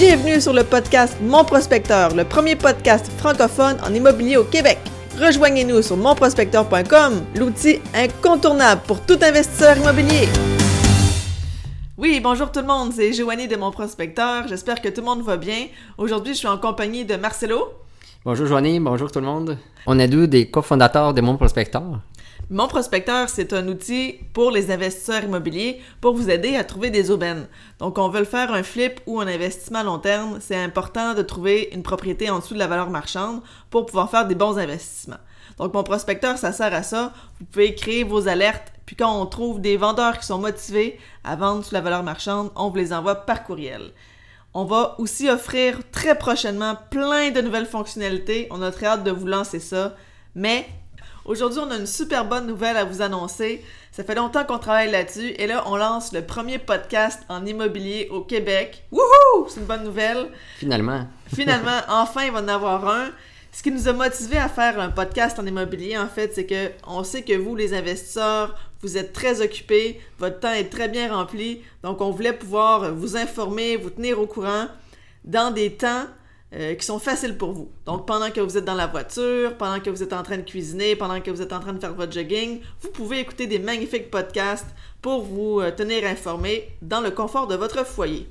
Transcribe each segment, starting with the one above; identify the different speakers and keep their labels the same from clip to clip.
Speaker 1: Bienvenue sur le podcast Mon Prospecteur, le premier podcast francophone en immobilier au Québec. Rejoignez-nous sur monprospecteur.com, l'outil incontournable pour tout investisseur immobilier. Oui, bonjour tout le monde, c'est Joanie de Mon Prospecteur. J'espère que tout le monde va bien. Aujourd'hui, je suis en compagnie de Marcelo.
Speaker 2: Bonjour Joanie, bonjour tout le monde. On est deux des cofondateurs de Mon Prospecteur.
Speaker 1: Mon prospecteur, c'est un outil pour les investisseurs immobiliers pour vous aider à trouver des aubaines. Donc, on veut faire un flip ou un investissement à long terme, c'est important de trouver une propriété en dessous de la valeur marchande pour pouvoir faire des bons investissements. Donc, mon prospecteur, ça sert à ça. Vous pouvez créer vos alertes, puis quand on trouve des vendeurs qui sont motivés à vendre sous la valeur marchande, on vous les envoie par courriel. On va aussi offrir très prochainement plein de nouvelles fonctionnalités. On a très hâte de vous lancer ça. Mais Aujourd'hui, on a une super bonne nouvelle à vous annoncer. Ça fait longtemps qu'on travaille là-dessus et là, on lance le premier podcast en immobilier au Québec. Wouhou! C'est une bonne nouvelle.
Speaker 2: Finalement.
Speaker 1: Finalement, enfin, il va en avoir un. Ce qui nous a motivé à faire un podcast en immobilier, en fait, c'est que on sait que vous, les investisseurs, vous êtes très occupés, votre temps est très bien rempli, donc on voulait pouvoir vous informer, vous tenir au courant dans des temps euh, qui sont faciles pour vous. Donc, pendant que vous êtes dans la voiture, pendant que vous êtes en train de cuisiner, pendant que vous êtes en train de faire votre jogging, vous pouvez écouter des magnifiques podcasts pour vous euh, tenir informé dans le confort de votre foyer.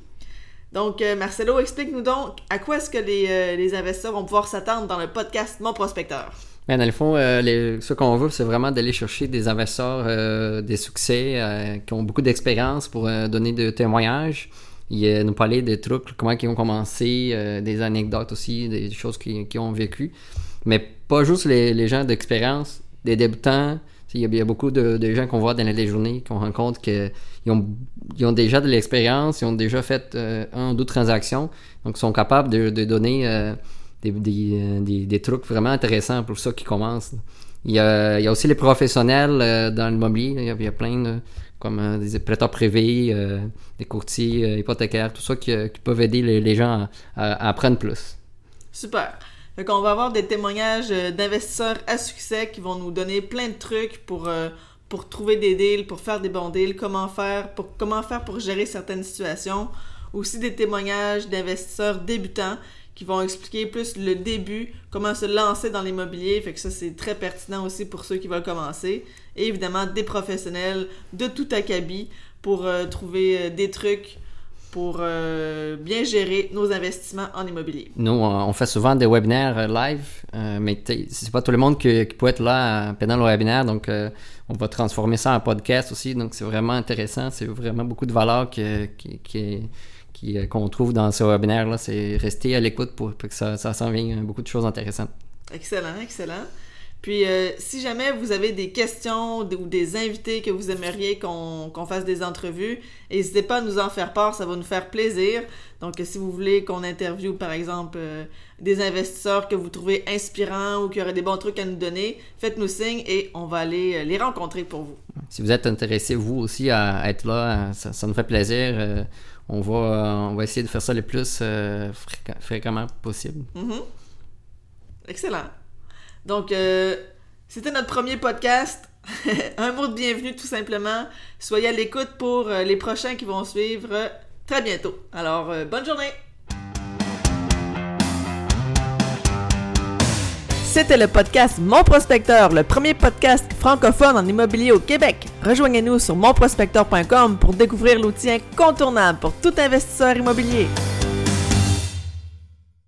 Speaker 1: Donc, euh, Marcelo, explique-nous donc à quoi est-ce que les, les, investisseurs vont pouvoir s'attendre dans le podcast Mon Prospecteur.
Speaker 2: Bien, dans le fond, ce qu'on veut, c'est vraiment d'aller chercher des investisseurs, des succès, qui ont beaucoup d'expérience pour donner des témoignages il nous parlait des trucs, comment ils ont commencé, euh, des anecdotes aussi, des choses qu'ils ont vécues. Mais pas juste les, gens d'expérience, des débutants. Il y, a, beaucoup de, gens qu'on voit dans les journées, qu'on rencontre, qu'ils ont, ils ont déjà de l'expérience, ils ont déjà fait euh, un ou deux transactions, donc ils sont capables de, donner euh, des, des, des, trucs vraiment intéressants pour ceux qui commencent. Il y, a, il y a aussi les professionnels dans l'immobilier, il, il y a plein de comme euh, des prêteurs privés, euh, des courtiers euh, hypothécaires, tout ça qui, peuvent aider les, gens à, apprendre plus.
Speaker 1: Super. Fait qu'on va avoir des témoignages d'investisseurs à succès qui vont nous donner plein de trucs pour, pour trouver des deals, pour faire des bons deals, comment faire, pour, comment faire pour gérer certaines situations. Aussi des témoignages d'investisseurs débutants qui vont expliquer plus le début, comment se lancer dans l'immobilier. Fait que ça, c'est très pertinent aussi pour ceux qui veulent commencer. Et évidemment, des professionnels de tout acabit pour euh, trouver euh, des trucs pour euh, bien gérer nos investissements en immobilier.
Speaker 2: Nous, on fait souvent des webinaires live, mais c'est pas tout le monde qui, peut être là pendant le webinaire, donc on va transformer ça en podcast aussi, donc c'est vraiment intéressant, c'est vraiment beaucoup de valeur qui, qui, euh, qu'on trouve dans ce webinaire-là. C'est rester à l'écoute pour, que ça, ça s'en beaucoup de choses intéressantes.
Speaker 1: Excellent, excellent. Puis, euh, si jamais vous avez des questions ou des invités que vous aimeriez qu'on fasse des entrevues, n'hésitez pas à nous en faire part, ça va nous faire plaisir. Donc, si vous voulez qu'on interviewe, par exemple, euh, des investisseurs que vous trouvez inspirants ou qui auraient des bons trucs à nous donner, faites-nous signe et on va aller les rencontrer pour vous.
Speaker 2: Si vous êtes intéressé, vous aussi, à être là, ça, nous fait plaisir on va, on va essayer de faire ça le plus euh, fréquemment possible.
Speaker 1: Mm-hmm. Excellent. Donc, euh, c'était notre premier podcast. Un mot de bienvenue, tout simplement. Soyez à l'écoute pour euh, les prochains qui vont suivre très bientôt. Alors, bonne journée! C'était le podcast Mon Prospecteur, le premier podcast francophone en immobilier au Québec. Rejoignez-nous sur monprospecteur.com pour découvrir l'outil incontournable pour tout investisseur immobilier.